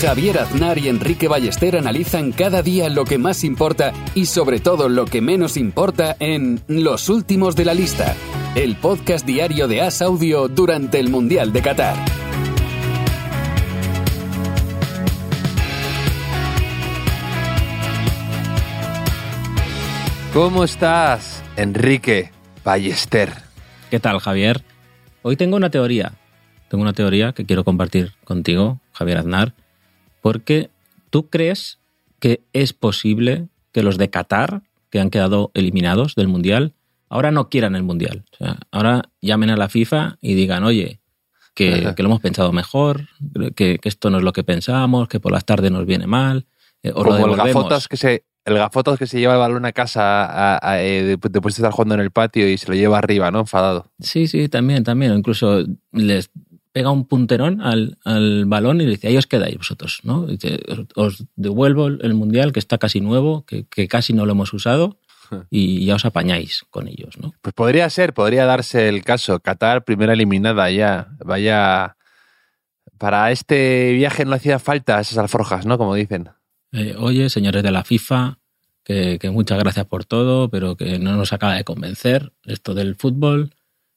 Javier Aznar y Enrique Ballester analizan cada día lo que más importa y sobre todo lo que menos importa en Los Últimos de la Lista, el podcast diario de As Audio durante el Mundial de Qatar. ¿Cómo estás, Enrique Ballester? ¿Qué tal, Javier? Hoy tengo una teoría. Tengo una teoría que quiero compartir contigo, Javier Aznar, porque tú crees que es posible que los de Qatar, que han quedado eliminados del Mundial, ahora no quieran el Mundial. O sea, ahora llamen a la FIFA y digan, oye, que, que lo hemos pensado mejor, que, que, esto no es lo que pensábamos, que por las tardes nos viene mal. Eh, o Como el gafotas que se el gafotas que se lleva el balón a casa a, a, eh, después de estar jugando en el patio y se lo lleva arriba, ¿no? Enfadado. Sí, sí, también, también. Incluso les pega un punterón al, al balón y le dice, ahí os quedáis vosotros, ¿no? Dice, os devuelvo el mundial que está casi nuevo, que, que casi no lo hemos usado y ya os apañáis con ellos, ¿no? Pues podría ser, podría darse el caso. Qatar, primera eliminada ya. Vaya. Para este viaje no hacía falta esas alforjas, ¿no? Como dicen. Eh, oye, señores de la FIFA, que, que, muchas gracias por todo, pero que no nos acaba de convencer esto del fútbol,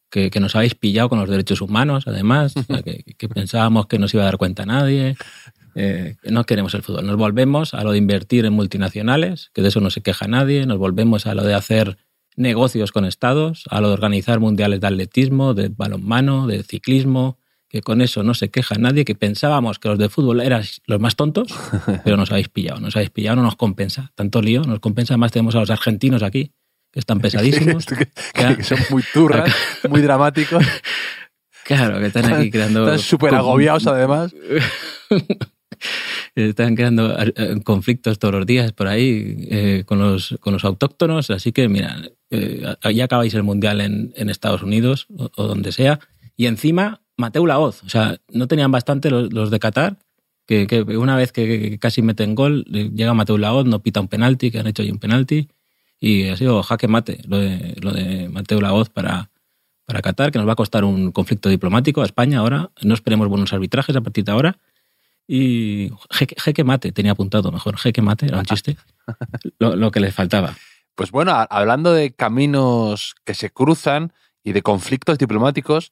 que, que nos habéis pillado con los derechos humanos, además, o sea, que, que, pensábamos que no se iba a dar cuenta nadie. Eh, no queremos el fútbol. Nos volvemos a lo de invertir en multinacionales, que de eso no se queja nadie. Nos volvemos a lo de hacer negocios con estados, a lo de organizar mundiales de atletismo, de balonmano, de ciclismo, que con eso no se queja nadie, que pensábamos que los de fútbol eran los más tontos, pero nos habéis pillado, nos habéis pillado, no nos compensa. Tanto lío, nos compensa, además tenemos a los argentinos aquí, que están pesadísimos. que, que, que, son muy turras, muy dramáticos. Claro, que están aquí creando... Están súper agobiados además. están creando eh, conflictos todos los días por ahí eh, con, los, con los autóctonos, así que mira, eh, ya acabáis el Mundial en, en Estados Unidos o, o donde sea, y encima Mateu Laoz. O sea, no tenían bastante los, los de Qatar, que, que, una vez que, que, casi meten gol, llega Mateu Laoz, no pita un penalti, que han hecho ahí un penalti, y ha sido jaque mate lo de, lo de Mateu Laoz para, para Qatar, que nos va a costar un conflicto diplomático a España ahora. No esperemos buenos arbitrajes a partir de ahora. Y jeque, jeque mate, tenía apuntado mejor, jeque mate, era un chiste, lo, lo que les faltaba. Pues bueno, hablando de caminos que se cruzan y de conflictos diplomáticos,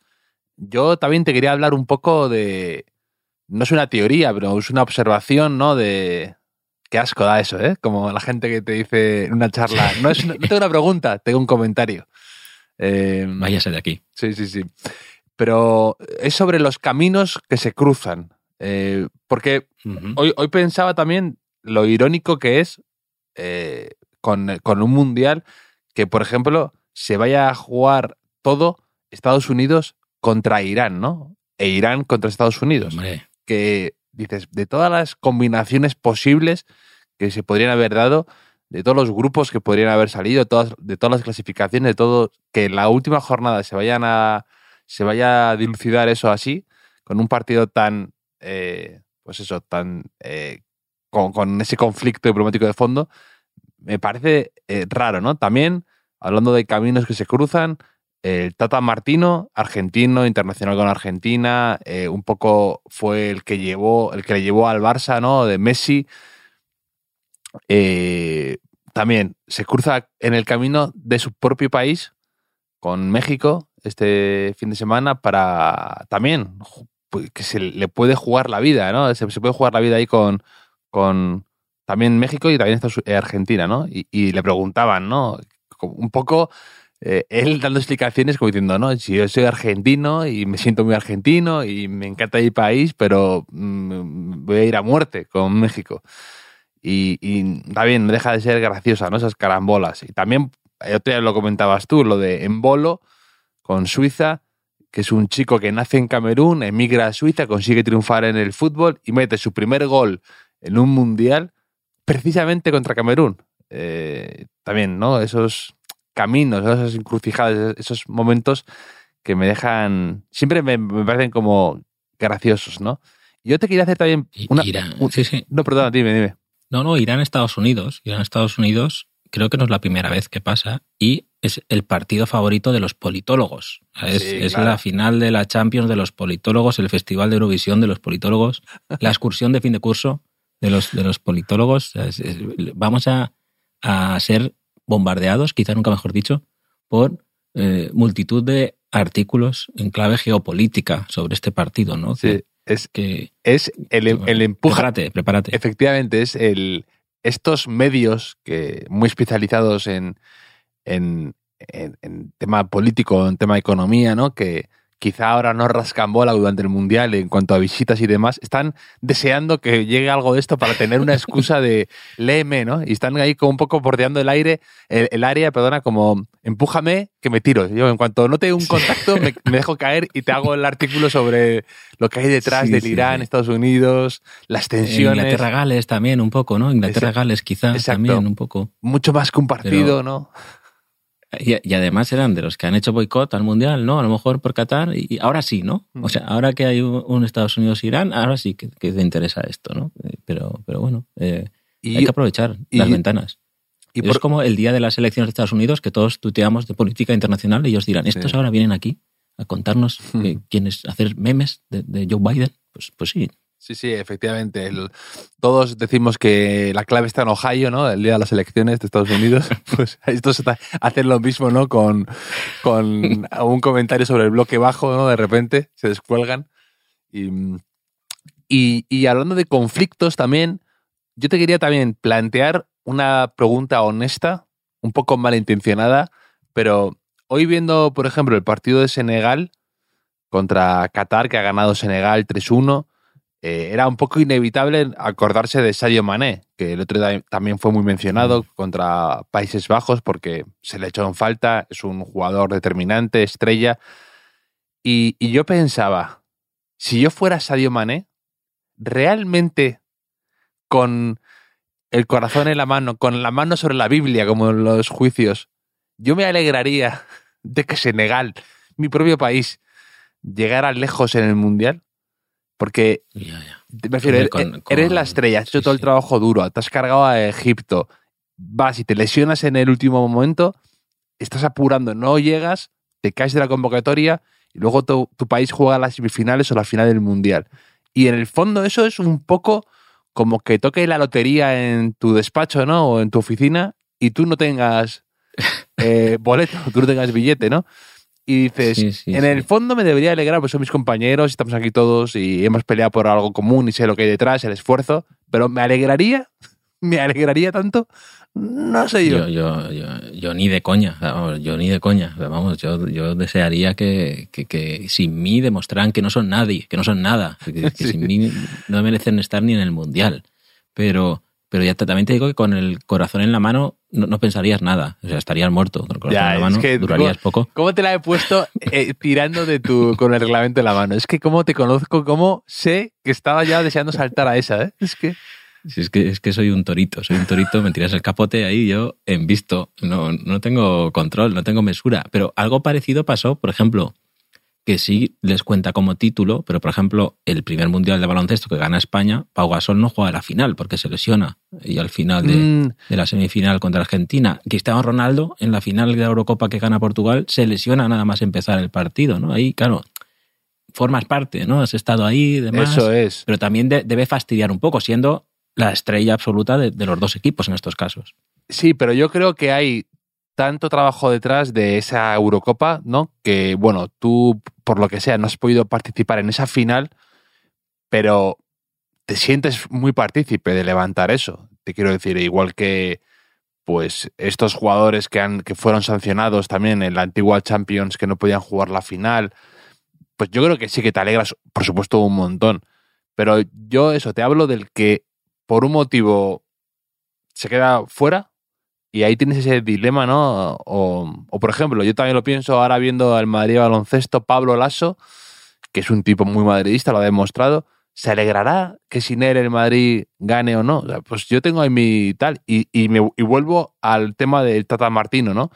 yo también te quería hablar un poco de. No es una teoría, pero es una observación, ¿no? De. Qué asco da eso, ¿eh? Como la gente que te dice en una charla. No, es una, no tengo una pregunta, tengo un comentario. Eh, Váyase de aquí. Sí, sí, sí. Pero es sobre los caminos que se cruzan. Eh, porque uh -huh. hoy, hoy pensaba también lo irónico que es eh, con, con un mundial que, por ejemplo, se vaya a jugar todo Estados Unidos contra Irán, ¿no? E Irán contra Estados Unidos. Hombre. Que dices, de todas las combinaciones posibles que se podrían haber dado, de todos los grupos que podrían haber salido, todas, de todas las clasificaciones, de todo, que en la última jornada se vayan a se vaya a dilucidar eso así, con un partido tan, eh, pues eso, tan eh, con, con, ese conflicto diplomático de fondo, me parece eh, raro, ¿no? También, hablando de caminos que se cruzan, el Tata Martino, argentino, internacional con Argentina, eh, un poco fue el que llevó, el que le llevó al Barça, ¿no? De Messi. Eh, también se cruza en el camino de su propio país con México este fin de semana para también que se le puede jugar la vida, ¿no? Se, puede jugar la vida ahí con, con también México y también Argentina, ¿no? Y, y le preguntaban, ¿no? Un poco eh, él dando explicaciones como diciendo, no, si yo soy argentino y me siento muy argentino y me encanta mi país, pero mmm, voy a ir a muerte con México. Y, y también deja de ser graciosa, ¿no? Esas carambolas. Y también, otro día lo comentabas tú, lo de Embolo con Suiza, que es un chico que nace en Camerún, emigra a Suiza, consigue triunfar en el fútbol y mete su primer gol en un mundial precisamente contra Camerún. Eh, también, ¿no? Esos caminos, ¿no? esas encrucijadas, esos momentos que me dejan, siempre me, me parecen como graciosos, ¿no? Yo te quería hacer también una... Irán, un- sí, sí. No, perdona, dime, dime. No, no, Irán, Estados Unidos. Irán, Estados Unidos, creo que no es la primera vez que pasa y es el partido favorito de los politólogos. Es, Sí, es claro. la final de la Champions de los politólogos, el Festival de Eurovisión de los politólogos, la excursión de fin de curso de los, de los politólogos. Es- es- vamos a, a ser bombardeados, quizá nunca mejor dicho, por eh, multitud de artículos en clave geopolítica sobre este partido, ¿no? Sí, es, Que, es el, el empuje. prepárate, prepárate. Efectivamente, es el estos medios que muy especializados en, en, en- en tema político, en tema de economía, ¿no? Que quizá ahora no rascan bola durante el Mundial en cuanto a visitas y demás, están deseando que llegue algo de esto para tener una excusa de léeme, ¿no? Y están ahí como un poco bordeando el aire, el, el área, perdona, como empújame que me tiro. Yo en cuanto note un contacto me, me dejo caer y te hago el artículo sobre lo que hay detrás Sí, del sí, Irán. Estados Unidos, las tensiones. Inglaterra-Gales también un poco, ¿no? Inglaterra-Gales quizá Exacto. también un poco. mucho más que un partido, Pero- ¿no? Y, y además eran de los que han hecho boicot al Mundial, ¿no? A lo mejor por Qatar. Y, y ahora sí, ¿no? O sea, ahora que hay un, un Estados Unidos-Irán, ahora sí que, que te interesa esto, ¿no? Eh, Pero, pero bueno, eh, Y, hay que aprovechar las ventanas. y es como el día de las elecciones de Estados Unidos que todos tuteamos de política internacional y ellos dirán, estos Sí. ahora vienen aquí a contarnos Hmm. eh, quiénes hacer memes de, de Joe Biden. Pues, pues sí, sí, sí, efectivamente. El- todos decimos que la clave está en Ohio, ¿no? El día de las elecciones de Estados Unidos. Pues estos está- hacen lo mismo, ¿no? Con, con un comentario sobre el bloque bajo, ¿no? De repente se descuelgan. Y, y, y hablando de conflictos también, yo te quería también plantear una pregunta honesta, un poco malintencionada, pero hoy viendo, por ejemplo, el partido de Senegal contra Qatar, que ha ganado Senegal 3-1, eh, era un poco inevitable acordarse de Sadio Mané, que el otro día también fue muy mencionado contra Países Bajos porque se le echó en falta, es un jugador determinante, estrella. Y, y yo pensaba, si yo fuera Sadio Mané, realmente con el corazón en la mano, con la mano sobre la Biblia, como en los juicios, yo me alegraría de que Senegal, mi propio país, llegara lejos en el Mundial. Porque ya, ya. te- me refiero, Hombre, eres, con- eres con- la estrella, has hecho sí, todo el sí. trabajo duro, te has cargado a Egipto, vas y te lesionas en el último momento, estás apurando, no llegas, te caes de la convocatoria y luego tu, tu país juega las semifinales o la final del Mundial. Y en el fondo eso es un poco como que toque la lotería en tu despacho, ¿no? O en tu oficina y tú no tengas eh, boleto, tú no tengas billete, ¿no? Y dices, Sí, sí, en sí. el fondo me debería alegrar, pues son mis compañeros, estamos aquí todos y hemos peleado por algo común y sé lo que hay detrás, el esfuerzo, pero me alegraría, me alegraría tanto, no sé yo. Yo, yo, yo, yo ni de coña, vamos, yo ni de coña. Vamos, yo, yo desearía que, que, que sin mí demostraran que no son nadie, que no son nada, que, que sin mí no merecen estar ni en el mundial. Pero, pero ya también te digo que con el corazón en la mano no, no pensarías nada, o sea, estarías muerto. Con el corazón Ya, en la es mano que- durarías poco. ¿Cómo te la he puesto eh, tirando de tu con el reglamento en la mano? Es que cómo te conozco, cómo sé que estaba ya deseando saltar a esa, ¿eh? Es que Si es que es que soy un torito, soy un torito, me tiras el capote ahí yo en visto, no, no tengo control, no tengo mesura. Pero algo parecido pasó, por ejemplo, que sí les cuenta como título, pero por ejemplo, el primer mundial de baloncesto que gana España, Pau Gasol no juega la final porque se lesiona. Y al final de, mm, de la semifinal contra Argentina, Cristiano Ronaldo en la final de la Eurocopa que gana Portugal se lesiona nada más empezar el partido, ¿no? Ahí, claro, formas parte, ¿no? Has estado ahí demás eso es. pero también de- debe fastidiar un poco, siendo la estrella absoluta de, de los dos equipos en estos casos. Sí, pero yo creo que hay tanto trabajo detrás de esa Eurocopa, ¿no? Que, bueno, tú, por lo que sea, no has podido participar en esa final, pero te sientes muy partícipe de levantar eso. Te quiero decir, igual que pues estos jugadores que, han, que fueron sancionados también en la antigua Champions que no podían jugar la final, pues yo creo que sí que te alegras, por supuesto, un montón. Pero yo eso, te hablo del que por un motivo se queda fuera y ahí tienes ese dilema, ¿no? O, por ejemplo, yo también lo pienso ahora viendo al Madrid baloncesto, Pablo Lasso, que es un tipo muy madridista, lo ha demostrado, ¿se alegrará que sin él el Madrid gane o no? O sea, pues yo tengo ahí mi tal, y, y, me, y vuelvo al tema del Tata Martino, ¿no?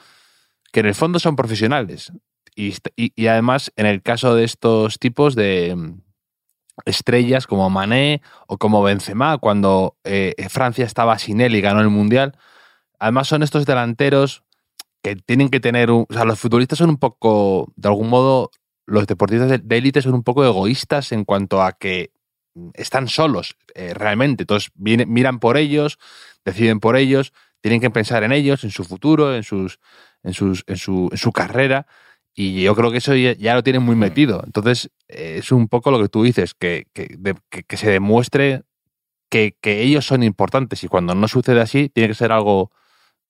que en el fondo son profesionales. Y- y además, en el caso de estos tipos de mm, estrellas como Mané o como Benzema, cuando eh, Francia estaba sin él y ganó el Mundial, además son estos delanteros que tienen que tener un... O sea, los futbolistas son un poco, de algún modo, los deportistas de- élite son un poco egoístas en cuanto a que mm, están solos eh, realmente. Entonces vienen, miran por ellos, deciden por ellos, tienen que pensar en ellos, en su futuro, en sus, en sus, en su, en su carrera. Y yo creo que eso ya, ya lo tienen muy metido. Entonces, eh, es un poco lo que tú dices, que, que, de- que- que se demuestre que, que ellos son importantes. Y cuando no sucede así, tiene que ser algo.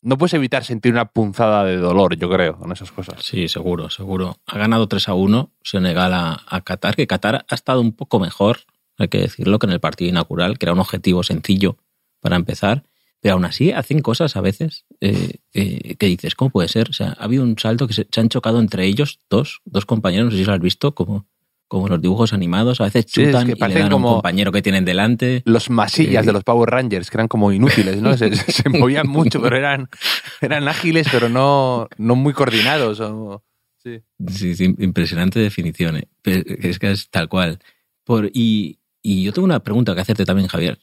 No puedes evitar sentir una punzada de dolor, yo creo, con esas cosas. Sí, seguro, seguro. Ha ganado 3 a 1 Senegal a, a Qatar, que Qatar ha estado un poco mejor, hay que decirlo, que en el partido inaugural, que era un objetivo sencillo para empezar. Pero aún así hacen cosas a veces eh, que dices, ¿cómo puede ser? O sea, ha habido un salto que se, se han chocado entre ellos, dos, dos compañeros, no sé si lo has visto, como, como los dibujos animados. A veces Sí, es chutan que y le dan a un como- compañero que tienen delante. Los masillas Sí. de los Power Rangers, que eran como inútiles, ¿no? Se, se movían mucho, pero eran, eran ágiles, pero no, no muy coordinados. o- sí. Sí, sí, impresionante definición. ¿eh? Es que es tal cual. Por, y, y yo tengo una pregunta que hacerte también, Javier.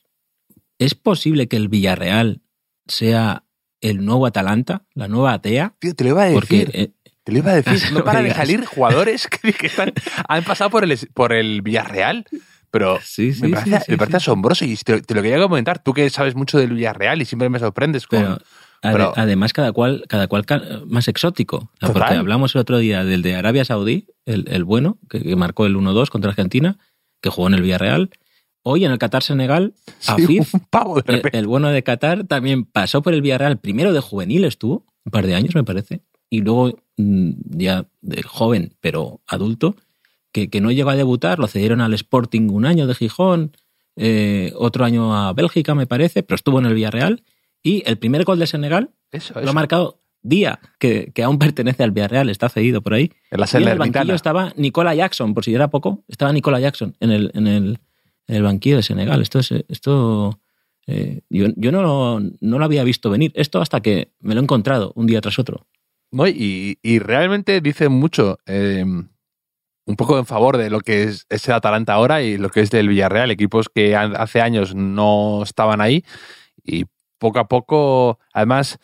¿Es posible que el Villarreal sea el nuevo Atalanta, la nueva Atea? Tío, te lo iba a decir. Porque eh, Te lo iba a decir. No No para de salir jugadores que, que están, han pasado por el, por el Villarreal, pero sí, sí, me parece, sí, me parece sí. asombroso y te, te lo quería comentar. Tú que sabes mucho del Villarreal y siempre me sorprendes con... Pero, ade- pero- además, cada cual, cada cual más exótico. Porque hablamos el otro día del de Arabia Saudí, el, el bueno, que, que marcó el 1-2 contra Argentina, que jugó en el Villarreal. Hoy en el Qatar-Senegal, Sí, Afif, el, repente. el bueno de Qatar, también pasó por el Villarreal. Primero de juvenil estuvo, un par de años me parece, y luego ya de joven, pero adulto, que, que no llegó a debutar, lo cedieron al Sporting un año de Gijón, eh, otro año a Bélgica me parece, pero estuvo en el Villarreal. Y el primer gol de Senegal Eso, lo eso. ha marcado Día, que, que aún pertenece al Villarreal, está cedido por ahí. En la Y en el banquillo estaba Nicola Jackson, por si era poco, estaba Nicola Jackson en el, en el, en el banquillo de Senegal. Esto es, esto eh, yo, yo no, lo, no lo había visto venir. Esto hasta que me lo he encontrado un día tras otro. No, y, y realmente dice mucho, eh, un poco en favor de lo que es, es el Atalanta ahora y lo que es del Villarreal, equipos que hace años no estaban ahí y poco a poco, además,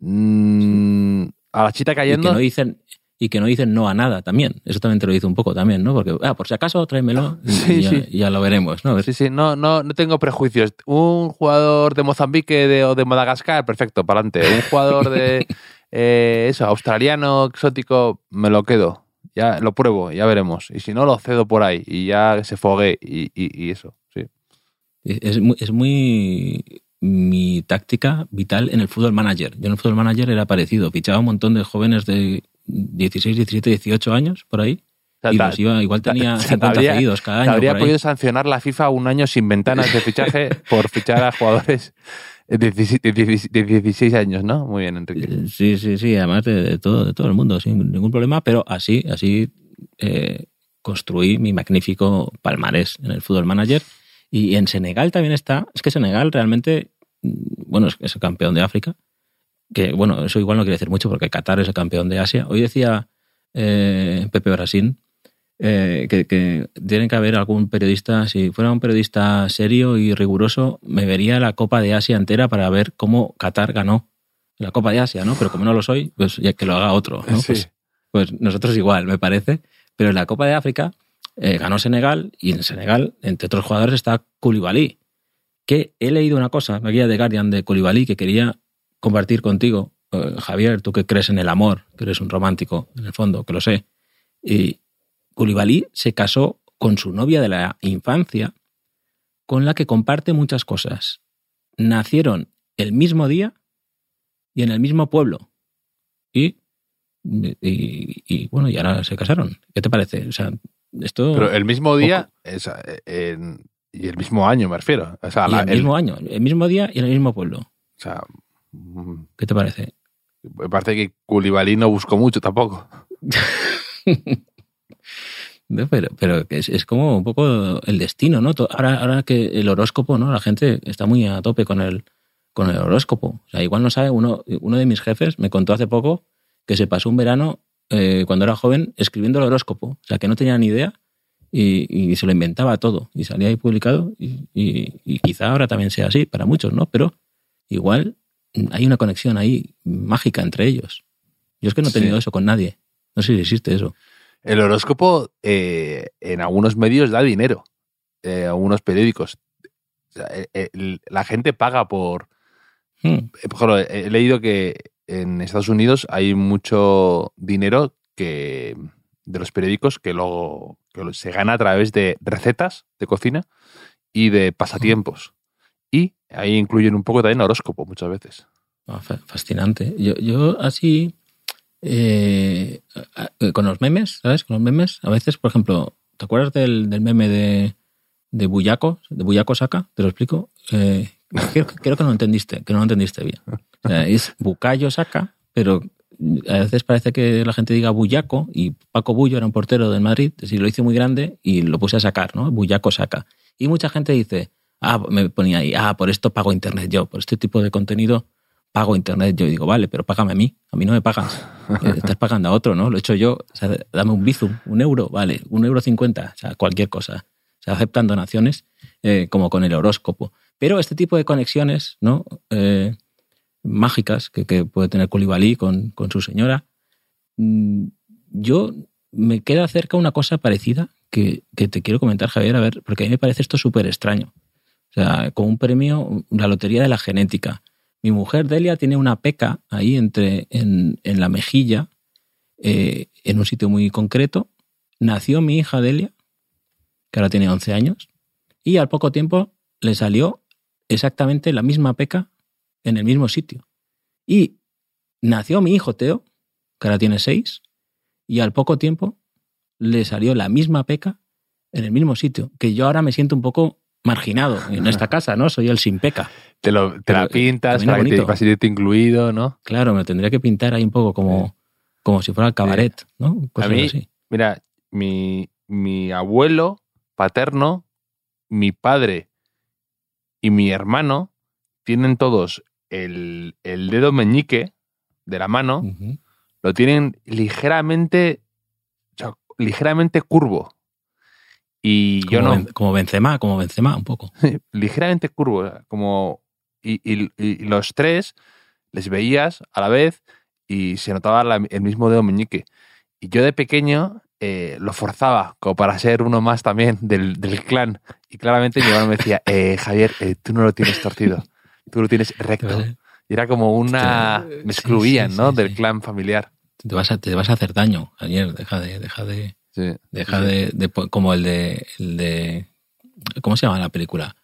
mm, a la chita Y que, cayendo, no dicen, y que no dicen no a nada también. Eso también te lo dice un poco también, ¿no? Porque, ah, por si acaso, tráemelo y, Sí, y ya, sí. ya lo veremos, ¿no? Ver. Sí, sí, no, no, no tengo prejuicios. Un jugador de Mozambique de- o de Madagascar, perfecto, para adelante. Un jugador de eh, eso, australiano, exótico, me lo quedo. Ya lo pruebo, ya veremos. Y si no, lo cedo por ahí y ya se fogue y, y- y eso. Sí. Es muy, es muy mi táctica vital en el fútbol manager. Yo en el fútbol manager era parecido. Fichaba un montón de jóvenes de 16, 17, 18 años por ahí. Sea, y los iba, igual tenía ta- 50 habría- cedidos cada año. habría podido sancionar la FIFA un año sin ventanas de fichaje por fichar a jugadores de 16, de 16 de 16 años, ¿no? Muy bien, Enrique. Eh, Sí, sí, sí, además de, de todo, de todo el mundo, sin ningún problema, pero así, así eh, construí mi magnífico palmarés en el fútbol manager. Y en Senegal también está, es que Senegal realmente, mm, bueno, es, es el campeón de África, que bueno, eso igual no quiere decir mucho porque Qatar es el campeón de Asia. Hoy decía eh, Pepe Brasín eh, que, que tiene que haber algún periodista, si fuera un periodista serio y riguroso, me vería la Copa de Asia entera para ver cómo Qatar ganó la Copa de Asia, ¿no? Pero como no lo soy, pues ya que lo haga otro, ¿no? Sí. Pues, pues nosotros igual, me parece. Pero en la Copa de África eh, ganó Senegal y en Senegal, entre otros jugadores, está Koulibaly. Que he leído una cosa, la guía de Guardian de Koulibaly, que quería compartir contigo. Eh, Javier, tú que crees en el amor, que eres un romántico, en el fondo, que lo sé. Y Koulibaly se casó con su novia de la infancia, con la que comparte muchas cosas. Nacieron el mismo día y en el mismo pueblo. Y, y, y, bueno, y ahora se casaron. ¿Qué te parece? O sea, esto. Pero el mismo día es, en- y el mismo año, me refiero. O sea, y la- el el- mismo año, el mismo día y en el mismo pueblo. o sea, mm, ¿Qué te parece? me parece que Koulibaly no buscó mucho tampoco. Pero, pero es, es como un poco el destino, ¿no? Ahora, ahora que el horóscopo, ¿no? La gente está muy a tope con el, con el horóscopo. O sea, igual no sabe, uno, uno de mis jefes me contó hace poco que se pasó un verano eh, cuando era joven escribiendo el horóscopo. O sea, que no tenía ni idea y, se lo inventaba todo. Y salía ahí publicado y, y, quizá ahora también sea así para muchos, ¿no? Pero igual hay una conexión ahí mágica entre ellos. Yo es que no he tenido eso con nadie. No sé si existe eso. El horóscopo eh, en algunos medios da dinero, eh, algunos periódicos. la gente paga por... Hmm. Por ejemplo, he leído que en Estados Unidos hay mucho dinero que de los periódicos que luego se gana a través de recetas de cocina y de pasatiempos. Y ahí incluyen un poco también horóscopo muchas veces. Ah, fascinante. Yo, yo así, eh, con los memes, ¿sabes? Con los memes, a veces, por ejemplo, ¿te acuerdas del, meme de, de Buyaco, de Buyaco Saca? ¿Te lo explico? Eh, creo, que no entendiste, que no lo entendiste bien. es Bucayo Saca, pero a veces parece que la gente diga Buyaco y Paco Bullo era un portero del Madrid, si lo hice muy grande y lo puse a sacar, ¿no? Buyaco Saca. Y mucha gente dice, ah, me ponía ahí, ah, por esto pago internet yo, por este tipo de contenido pago internet. Yo digo, vale, pero págame a mí, a mí no me pagas. Eh, estás pagando a otro, ¿no? Lo he hecho yo, o sea, dame un bizum, un euro, vale, un euro cincuenta, o sea, cualquier cosa. Se aceptan donaciones eh, como con el horóscopo. Pero este tipo de conexiones, ¿no? Eh, mágicas que, puede tener Koulibaly con, con su señora, mm, yo me queda cerca una cosa parecida que, que, te quiero comentar, Javier, a ver, porque a mí me parece esto súper extraño. O sea, con un premio, la lotería de la genética. Mi mujer Delia tiene una peca ahí entre, en, en la mejilla, eh, en un sitio muy concreto. Nació mi hija Delia, que ahora tiene 11 años, y al poco tiempo le salió exactamente la misma peca en el mismo sitio. Y nació mi hijo Teo, que ahora tiene 6, y al poco tiempo le salió la misma peca en el mismo sitio, que yo ahora me siento un poco marginado en esta casa, ¿no? Soy el sin peca. Te, lo, te pintas para que te incluido, ¿no? Claro, me tendría que pintar ahí un poco como, como si fuera el cabaret, ¿no? a mí, mira, mi, mi abuelo paterno, mi padre y mi hermano tienen todos el, el dedo meñique de la mano, lo tienen ligeramente, ligeramente curvo. Y yo no. como Benzema, como Benzema, un poco. ligeramente curvo. Como, y, y, los tres les veías a la vez y se notaba el mismo dedo meñique. Y yo de pequeño eh, lo forzaba como para ser uno más también del, del clan. Y claramente mi hermano me decía, eh, Javier, eh, tú no lo tienes torcido, tú lo tienes recto. Y era como una... Me excluían, ¿no? del clan familiar. Te vas, a, te vas a hacer daño, Javier, deja de... Deja de Deja De, como el de, el de. ¿Cómo se llama la película?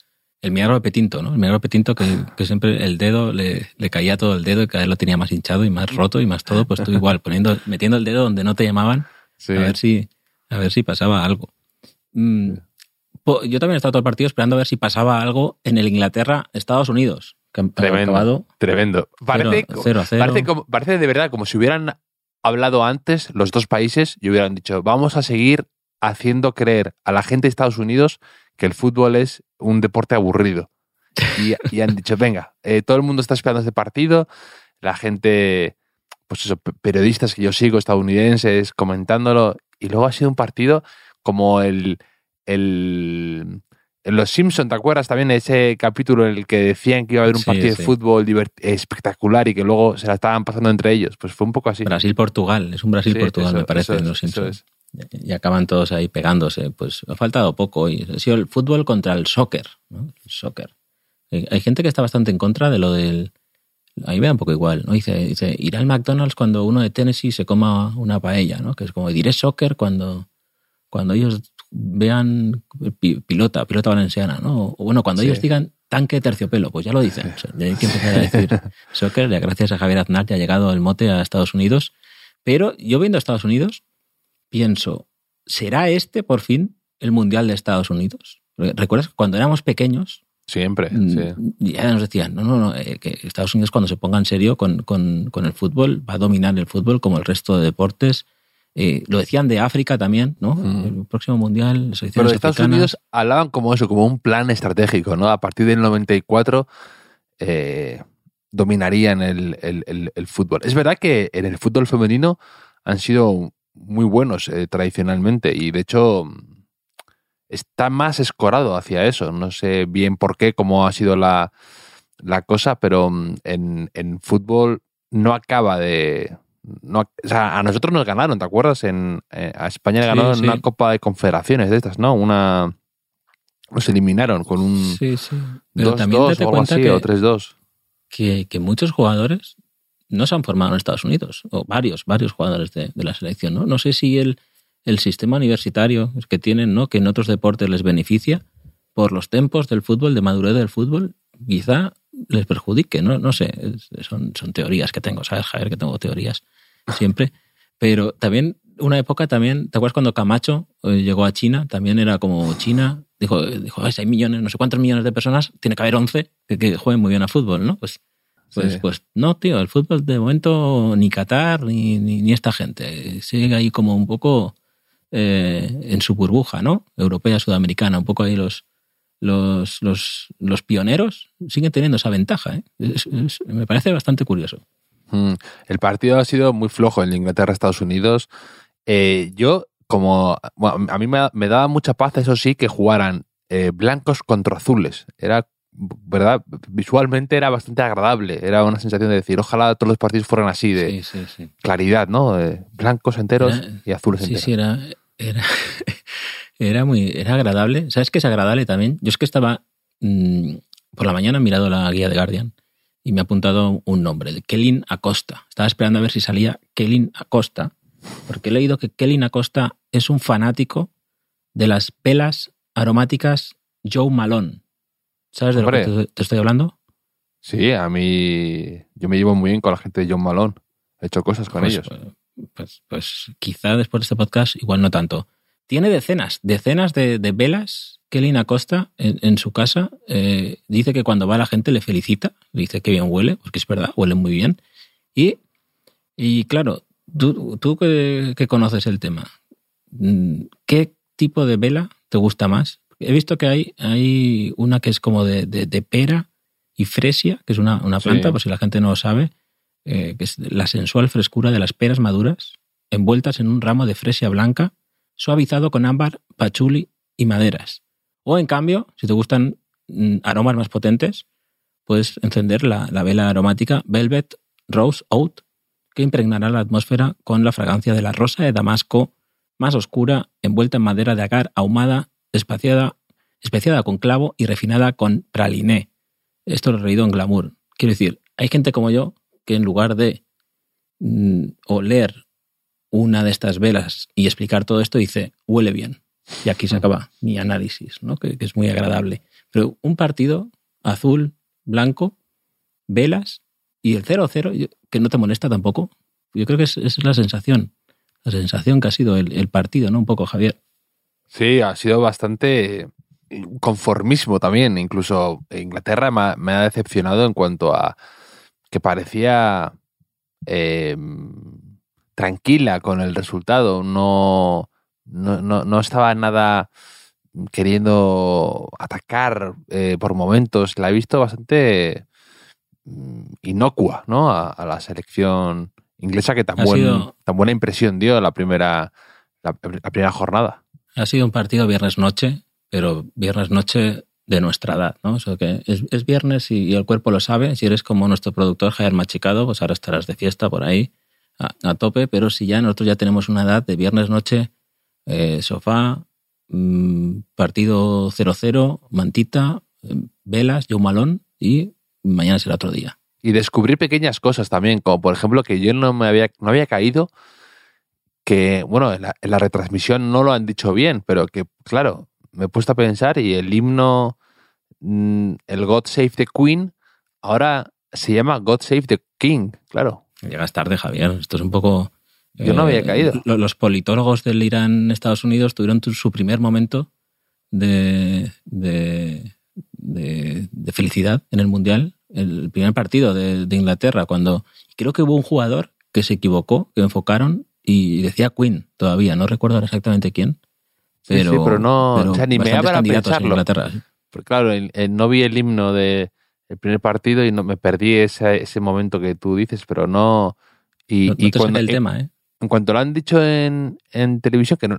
El milagro de Petinto, ¿no? El milagro de Petinto que, que siempre el dedo le, le, caía todo el dedo y cada vez lo tenía más hinchado y más roto y más todo, pues tú igual, poniendo, metiendo el dedo donde no te llamaban, a ver si, a ver si pasaba algo. Mm, yo también he estado todo el partido esperando a ver si pasaba algo en el Inglaterra-Estados Unidos. Que tremendo, tremendo. Parece, Parece, como, parece de verdad como si hubieran hablado antes los dos países y hubieran dicho, vamos a seguir haciendo creer a la gente de Estados Unidos que el fútbol es un deporte aburrido. Y, han dicho, venga, eh, todo el mundo está esperando este partido, la gente, pues eso, periodistas que yo sigo, estadounidenses, comentándolo, y luego ha sido un partido como el, el Los Simpsons, ¿te acuerdas también ese capítulo en el que decían que iba a haber un partido de fútbol espectacular y que luego se la estaban pasando entre ellos? Pues fue un poco así. Brasil-Portugal, es un Brasil-Portugal, me parece, en Los Simpsons. Y acaban todos ahí pegándose. Pues ha faltado poco. Y ha sido el fútbol contra el soccer. ¿no? El soccer. Hay gente que está bastante en contra de lo del. A mí me da un poco igual, ¿no? Dice, dice, irá al McDonald's cuando uno de Tennessee se coma una paella, ¿no? Que es como, diré soccer cuando, cuando ellos vean pilota, pilota valenciana, ¿no? O bueno, cuando ellos digan tanque de terciopelo, pues ya lo dicen. hay que empezar a decir soccer, ya gracias a Javier Aznar ya ha llegado el mote a Estados Unidos. Pero yo viendo a Estados Unidos, pienso, ¿será este por fin el Mundial de Estados Unidos? ¿Recuerdas que cuando éramos pequeños, Siempre, mm, sí. Ya nos decían, no, no, no, eh, que Estados Unidos cuando se ponga en serio con, con, con, el fútbol va a dominar el fútbol como el resto de deportes eh, lo decían de África también, ¿no? El próximo mundial. Pero Estados Unidos hablaban como eso, como un plan estratégico, ¿no? A partir del 94, eh, dominarían el, el- el- el fútbol. Es verdad que en el fútbol femenino han sido muy buenos eh, tradicionalmente y de hecho está más escorado hacia eso. No sé bien por qué, cómo ha sido la, la cosa, pero mm, en, en fútbol no acaba de... No, o sea, a nosotros nos ganaron, ¿te acuerdas? En, eh, a España le Sí, sí. una Copa de Confederaciones de estas, ¿no? Una... Nos eliminaron con un Sí, sí. Pero 2-2 también date o algo así, que, o 3-2. que, que muchos jugadores no se han formado en Estados Unidos, o varios, varios jugadores de, de la selección, ¿no? No sé si el, el sistema universitario que tienen, ¿no? Que en otros deportes les beneficia por los tempos del fútbol, de madurez del fútbol, quizá les perjudique, ¿no? No sé, son, son teorías que tengo, ¿sabes, Javier? Que tengo teorías siempre. Pero también, una época también, ¿te acuerdas cuando Camacho eh, llegó a China? También era como China, dijo, dijo "Ay, si hay millones, no sé cuántos millones de personas, tiene que haber 11 que, que jueguen muy bien a fútbol, ¿no? Pues, pues, Sí. pues no, tío, el fútbol de momento ni Qatar ni, ni, ni esta gente. Sigue ahí como un poco eh, en su burbuja, ¿no? Europea, sudamericana, un poco ahí los, los, los, los pioneros siguen teniendo esa ventaja. ¿eh? Es- es- me parece bastante curioso. Mm, El partido ha sido muy flojo en Inglaterra-Estados Unidos. Eh, yo, como. bueno, a mí me, me daba mucha paz, eso sí, que jugaran eh, blancos contra azules. Era. ¿Verdad? Visualmente era bastante agradable. Era una sensación de decir, ojalá todos los partidos fueran así, de Sí, sí, sí. claridad, ¿no? De blancos enteros Era- y azules Sí, enteros. sí, era, era, era muy era agradable. ¿Sabes qué es agradable también? Yo es que estaba mm, por la mañana mirado la guía de Guardian y me ha apuntado un nombre, de Kelly Acosta. Estaba esperando a ver si salía Kelly Acosta, porque he leído que Kelly Acosta es un fanático de las pelas aromáticas Joe Malone. ¿Sabes de lo que te, te estoy hablando? Sí, a mí. Yo me llevo muy bien con la gente de John Malone. He hecho cosas con Pues, ellos. Pues, pues quizá después de este podcast igual no tanto. Tiene decenas, decenas de, de velas. Kelly Acosta en, en su casa eh, dice que cuando va la gente le felicita, le dice que bien huele, porque es verdad, huele muy bien. Y, y claro, tú, tú que, que conoces el tema, mm, ¿qué tipo de vela te gusta más? He visto que hay, hay una que es como de, de- de pera y fresia, que es una, una Sí. planta, por si la gente no lo sabe, eh, que es la sensual frescura de las peras maduras, envueltas en un ramo de fresia blanca, suavizado con ámbar, pachuli y maderas. O en cambio, si te gustan mm, aromas más potentes, puedes encender la, la vela aromática Velvet Rose Oud, que impregnará la atmósfera con la fragancia de la rosa de Damasco más oscura, envuelta en madera de agar ahumada, espaciada, especiada con clavo y refinada con praliné. Esto lo he en Glamour. Quiero decir, hay gente como yo que en lugar de mm, oler una de estas velas y explicar todo esto, dice, huele bien. Y aquí se acaba mi análisis, ¿no? que, es muy agradable. Pero un partido azul, blanco, velas y el 0-0, yo- que no te molesta tampoco. Yo creo que es, es la sensación, la sensación que ha sido el, el partido, ¿no? Un poco, Javier. Sí, ha sido bastante conformismo también. Incluso Inglaterra me ha, me ha decepcionado en cuanto a que parecía eh, tranquila con el resultado. No, no, no, no estaba nada queriendo atacar eh, por momentos. La he visto bastante mm, inocua ¿no? a, a la selección inglesa que tan, Ha buen- sido- tan buena impresión dio la primera, la- la primera jornada. Ha sido un partido viernes noche, pero viernes noche de nuestra edad, ¿no? O sea que es, es viernes y, el cuerpo lo sabe. Si eres como nuestro productor Javier Machicado, pues ahora estarás de fiesta por ahí a, tope, pero si ya nosotros ya tenemos una edad de viernes noche, eh, sofá, mm, partido 0-0, mantita, eh, velas, yo malón y mañana será otro día. y descubrir pequeñas cosas también, como por ejemplo que yo no me no había caído que, bueno, en la, en la retransmisión no lo han dicho bien, pero que, claro, me he puesto a pensar y el himno, mm, el God Save the Queen, ahora se llama God Save the King, claro. Llegas tarde, Javier. Esto es un poco. Yo no había caído. lo- Los politólogos del Irán, Estados Unidos, tuvieron tu- su primer momento de, de, de- de felicidad en el Mundial. El primer partido de Inglaterra, cuando creo que hubo un jugador que se equivocó, que enfocaron y decía Queen todavía. No recuerdo exactamente quién. Sí, Pero, sí, pero no- pero o sea, ni me bastantes daba a candidatos en pensarlo. Inglaterra. Porque claro, el- el- no vi el himno de el primer partido y no me perdí ese, ese momento que tú dices, pero no. Y, no, no y te cuando, el tema, ¿eh? en cuanto lo han dicho en, en televisión, que no,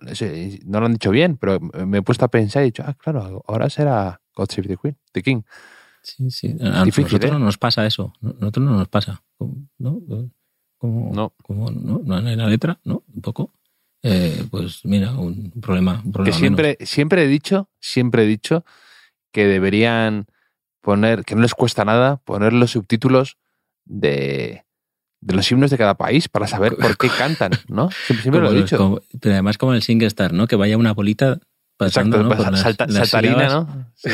no lo han dicho bien, pero me he puesto a pensar y he dicho, ah, claro, ahora será God Save the Queen, The King. Sí, sí. A Difícil, nosotros ¿eh? no nos pasa eso. A nosotros no nos pasa. ¿No? Como, No. como no, no en la letra, ¿no? Un poco. Eh, pues mira, un problema. Un Que problema siempre, siempre he dicho, siempre he dicho que deberían poner, que no les cuesta nada poner los subtítulos de, de los himnos de cada país para saber por qué cantan, ¿no? Siempre, siempre lo he dicho. como- pero además como el SingStar, ¿no? Que vaya una bolita pasando, Exacto, ¿no? pues, salta- saltarina. ¿no? Sí,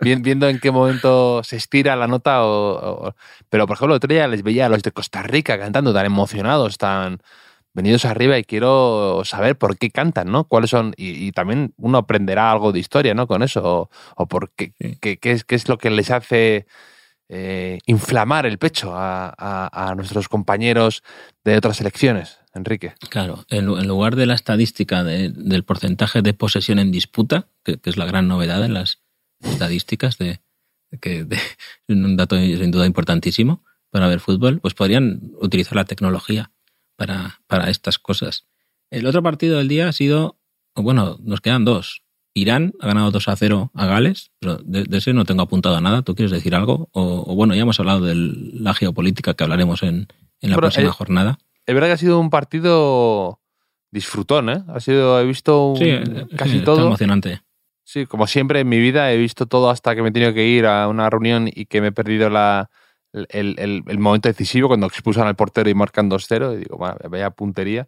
viendo en qué momento se estira la nota. O, o- pero, por ejemplo, el otro día les veía a los de Costa Rica cantando tan emocionados, tan venidos arriba y quiero saber por qué cantan, ¿no? Cuáles son, y, y también uno aprenderá algo de historia, ¿no? Con eso, o, o por qué, Sí. qué, qué es, qué es lo que les hace eh, inflamar el pecho a, a- a nuestros compañeros de otras selecciones, Enrique. Claro, en, lu- en lugar de la estadística de- del porcentaje de posesión en disputa, que, que es la gran novedad en las estadísticas, de, que de- un dato sin duda importantísimo para ver fútbol, pues podrían utilizar la tecnología para, para estas cosas. El otro partido del día ha sido, bueno, nos quedan dos. Irán ha ganado 2 a 0 a Gales, pero de, de ese no tengo apuntado nada. ¿Tú quieres decir algo? O, o bueno, ya hemos hablado de la geopolítica que hablaremos en, en la próxima eh, jornada. Es verdad que ha sido un partido disfrutón, ¿eh? Ha sido, he visto un- Sí, casi sí, todo. emocionante. Sí, como siempre en mi vida he visto todo hasta que me he tenido que ir a una reunión y que me he perdido la, el, el- el momento decisivo cuando expulsan al portero y marcan 2-0. Y digo, bueno, vaya puntería.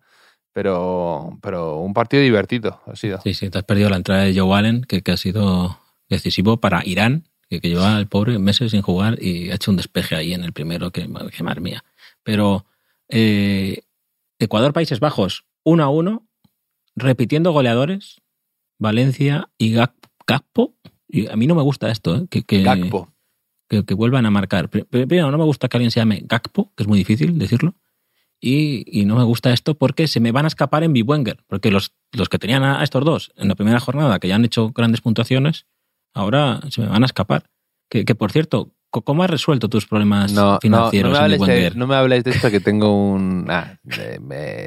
Pero, pero un partido divertido ha sido. Sí, sí, te has perdido la entrada de Joe Allen, que, que ha sido decisivo para Irán, que, que lleva al pobre meses sin jugar y ha hecho un despeje ahí en el primero, que, que madre mía. Pero eh, Ecuador, Países Bajos, 1 a 1, repitiendo goleadores, Valencia y Gak- Gakpo. Y a mí no me gusta esto, ¿eh? que, que, Gakpo. que, que vuelvan a marcar. Pri- Primero, no me gusta que alguien se llame Gakpo, que es muy difícil decirlo. Y, y no me gusta esto porque se me van a escapar en Biwenger. Porque los, los que tenían a estos dos en la primera jornada, que ya han hecho grandes puntuaciones, ahora se me van a escapar. Que, que por cierto, ¿cómo has resuelto tus problemas No, no, no, financieros me hables de, no me hables de esto que tengo un... ah,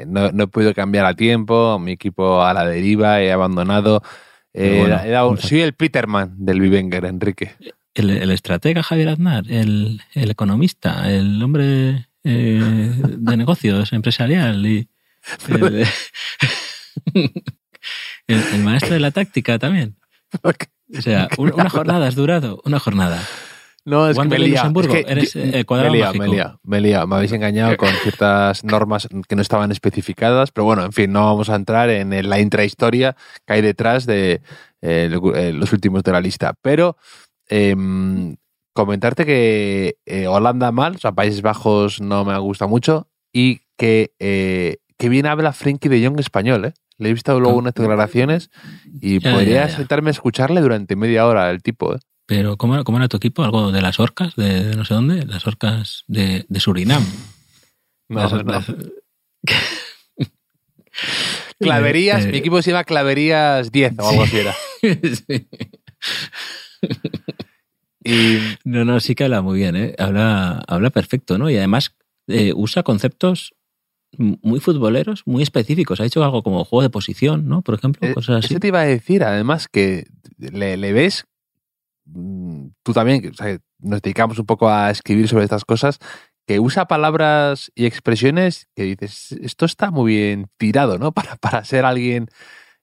no, no he podido cambiar a tiempo, mi equipo a la deriva, he abandonado. Eh, bueno, he dado- vamos a- soy el Peterman del Vivenger, Enrique. El, el estratega Javier Aznar, el, el economista, el hombre eh, de negocios empresarial y el, maestro de la táctica también. O sea, un- una jornada has durado, una jornada. No, es que me. Luxemburgo, Es que eres, eh, me liado, me liado, me habéis engañado con ciertas normas que no estaban especificadas, pero bueno, en fin, no vamos a entrar en la intrahistoria que hay detrás de eh, eh, los últimos de la lista. Pero em, comentarte que eh, Holanda mal, o sea, Países Bajos no me gusta mucho y que, eh, que bien habla Frenkie de Jong español, ¿eh? Le he visto luego Ah. unas declaraciones y Ya, podría ya, ya. sentarme a escucharle durante media hora el tipo, ¿eh? Pero ¿cómo, era- cómo era tu equipo? ¿Algo de las orcas? ¿De, de no sé dónde? Las orcas de, de Surinam. No, Las- no. las- Claverías, Eh, mi equipo se llama Claverías 10 o algo así era. Sí. Y No, no, sí que habla muy bien, ¿eh? Habla, habla perfecto, ¿no? Y además eh, usa conceptos muy futboleros, muy específicos. Ha hecho algo como juego de posición, ¿no? Por ejemplo, eh, cosas así. eso te iba a decir, además, que le, le ves, tú también, que, o sea, nos dedicamos un poco a escribir sobre estas cosas, que usa palabras y expresiones que dices, esto está muy bien tirado, ¿no? Para, para ser alguien,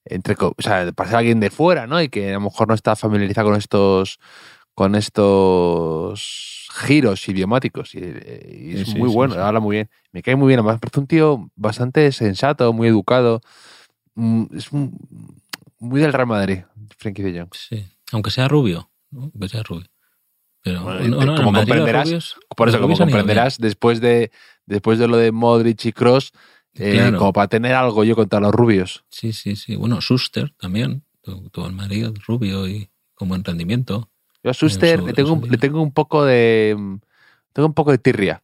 entre, o sea, para ser alguien de fuera, ¿no? Y que a lo mejor no está familiarizado con estos con estos giros idiomáticos y, y es Sí, muy sí, bueno, sí. habla muy bien. Me cae muy bien, además parece un tío bastante sensato, muy educado. Mm, Es muy del Real Madrid, Frenkie de Jong. Sí. Aunque sea rubio, ¿no? Sea rubio. Pero Bueno, no, no, como comprenderás- rubios- Por eso, como comprenderás, después de, después de lo de Modric y Cross, Claro. como para tener algo yo contra los rubios. Sí, sí, sí. Bueno, Schuster también. Tu- Tuvo en Madrid rubio y con buen rendimiento. Yo a Schuster su- le, tengo, en un- su le día. tengo un poco de. Tengo un poco de tirria.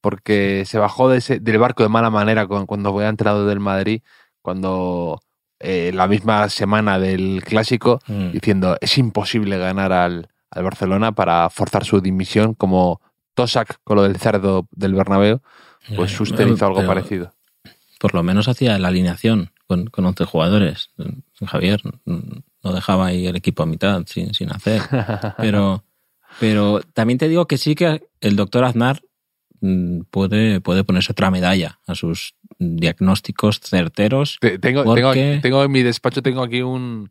Porque se bajó de ese- del barco de mala manera con- cuando fue entrenador del Madrid. Cuando eh, la misma semana del clásico, Mm. diciendo es imposible ganar al, al Barcelona para forzar su dimisión como Tosak con lo del cerdo del Bernabéu, pues Eh, Schuster hizo algo parecido. Por lo menos hacía la alineación con, con 11 jugadores. Javier no dejaba ahí el equipo a mitad sin, sin hacer. Pero, pero también te digo que sí que el doctor Aznar puede, puede ponerse otra medalla a sus diagnósticos certeros. Te- Tengo, Porque- tengo, tengo en mi despacho tengo aquí un,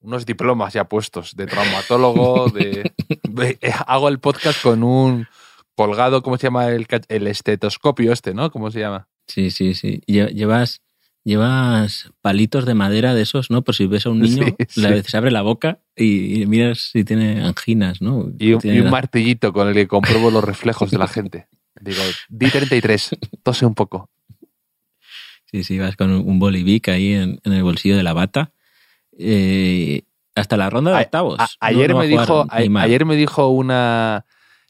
unos diplomas ya puestos de traumatólogo, de, de- hago el podcast con un colgado, ¿cómo se llama? El, estetoscopio este, ¿no? ¿Cómo se llama? Sí, sí, sí. Lle- Llevas, llevas palitos de madera de esos, ¿no? Por si ves a un niño, Sí, la sí. vez se abre la boca y, y miras si tiene anginas, ¿no? Y un, y un martillito con el que compruebo los reflejos de la gente. Digo, di 33, tose un poco. Sí, sí, vas con un bolivic ahí en, en el bolsillo de la bata. Eh, hasta la ronda de octavos. a- ayer, no me dijo, a- ayer me dijo una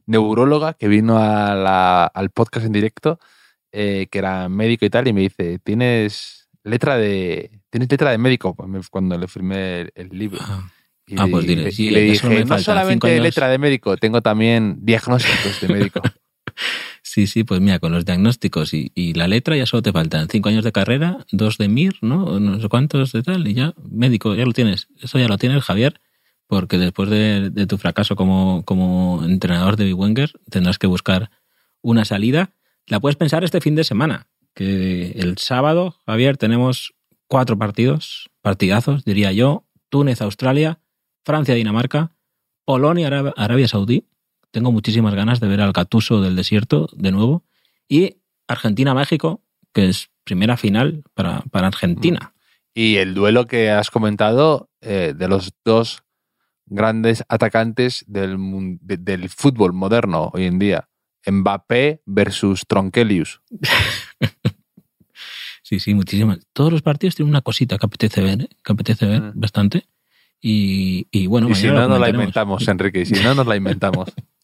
neuróloga que vino a la- al podcast en directo, eh, que era médico y tal, y me dice, tienes letra de, tienes letra de médico pues cuando le firmé el, el libro. Ah, Y, Ah, pues dile, y sí, le dije, no falta, solamente cinco años". letra de médico, tengo también diagnósticos de médico. Sí, sí, pues mira, con los diagnósticos y, y la letra ya solo te faltan cinco años de carrera, dos de MIR, ¿no? No sé cuántos de tal, y ya, médico, ya lo tienes. Eso ya lo tienes, Javier, porque después de, de tu fracaso como, como entrenador de Big Wenger, tendrás que buscar una salida. La puedes pensar este fin de semana, que el sábado, Javier, tenemos cuatro partidos, partidazos, diría yo, Túnez, Australia, Francia, Dinamarca, Polonia, Arab- Arabia Saudí. Tengo muchísimas ganas de ver al Catuso del desierto de nuevo. Y Argentina-México, que es primera final para, para Argentina. Y el duelo que has comentado eh, de los dos grandes atacantes del, de- del fútbol moderno hoy en día. Mbappé versus Tronkelius. Sí, sí, muchísimas. Todos los partidos tienen una cosita que apetece ver, ¿eh? que apetece ver Mm. bastante. Y, y bueno, y si no, nos la inventamos, Enrique. Y si no, nos la inventamos.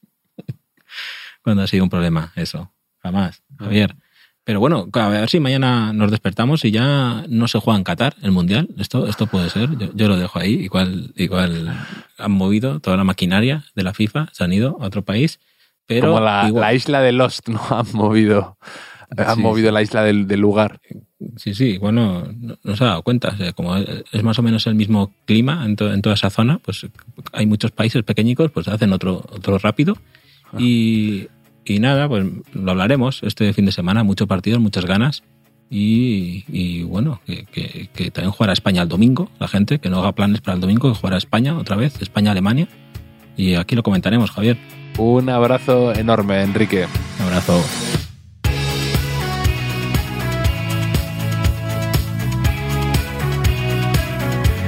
Cuando ha sido un problema, eso. Jamás, Javier. Pero bueno, a ver si mañana nos despertamos y ya no se juega en Qatar el Mundial. Esto, esto puede ser. Yo, yo lo dejo ahí. Igual, igual han movido toda la maquinaria de la FIFA, se han ido a otro país. Pero Como la, la isla de Lost, ¿no? Han movido, han Sí, movido sí. la isla del, del lugar. Sí, sí, bueno, no, no se ha dado cuenta. O sea, como es más o menos el mismo clima en, to- en toda esa zona, pues hay muchos países pequeñicos, pues hacen otro, otro rápido. Y, y nada, pues lo hablaremos este fin de semana, muchos partidos, muchas ganas. Y, y bueno, que, que- que también jugará España el domingo, la gente, que no haga planes para el domingo, que jugará España otra vez, España-Alemania. Y aquí lo comentaremos, Javier. Un abrazo enorme, Enrique. Un abrazo.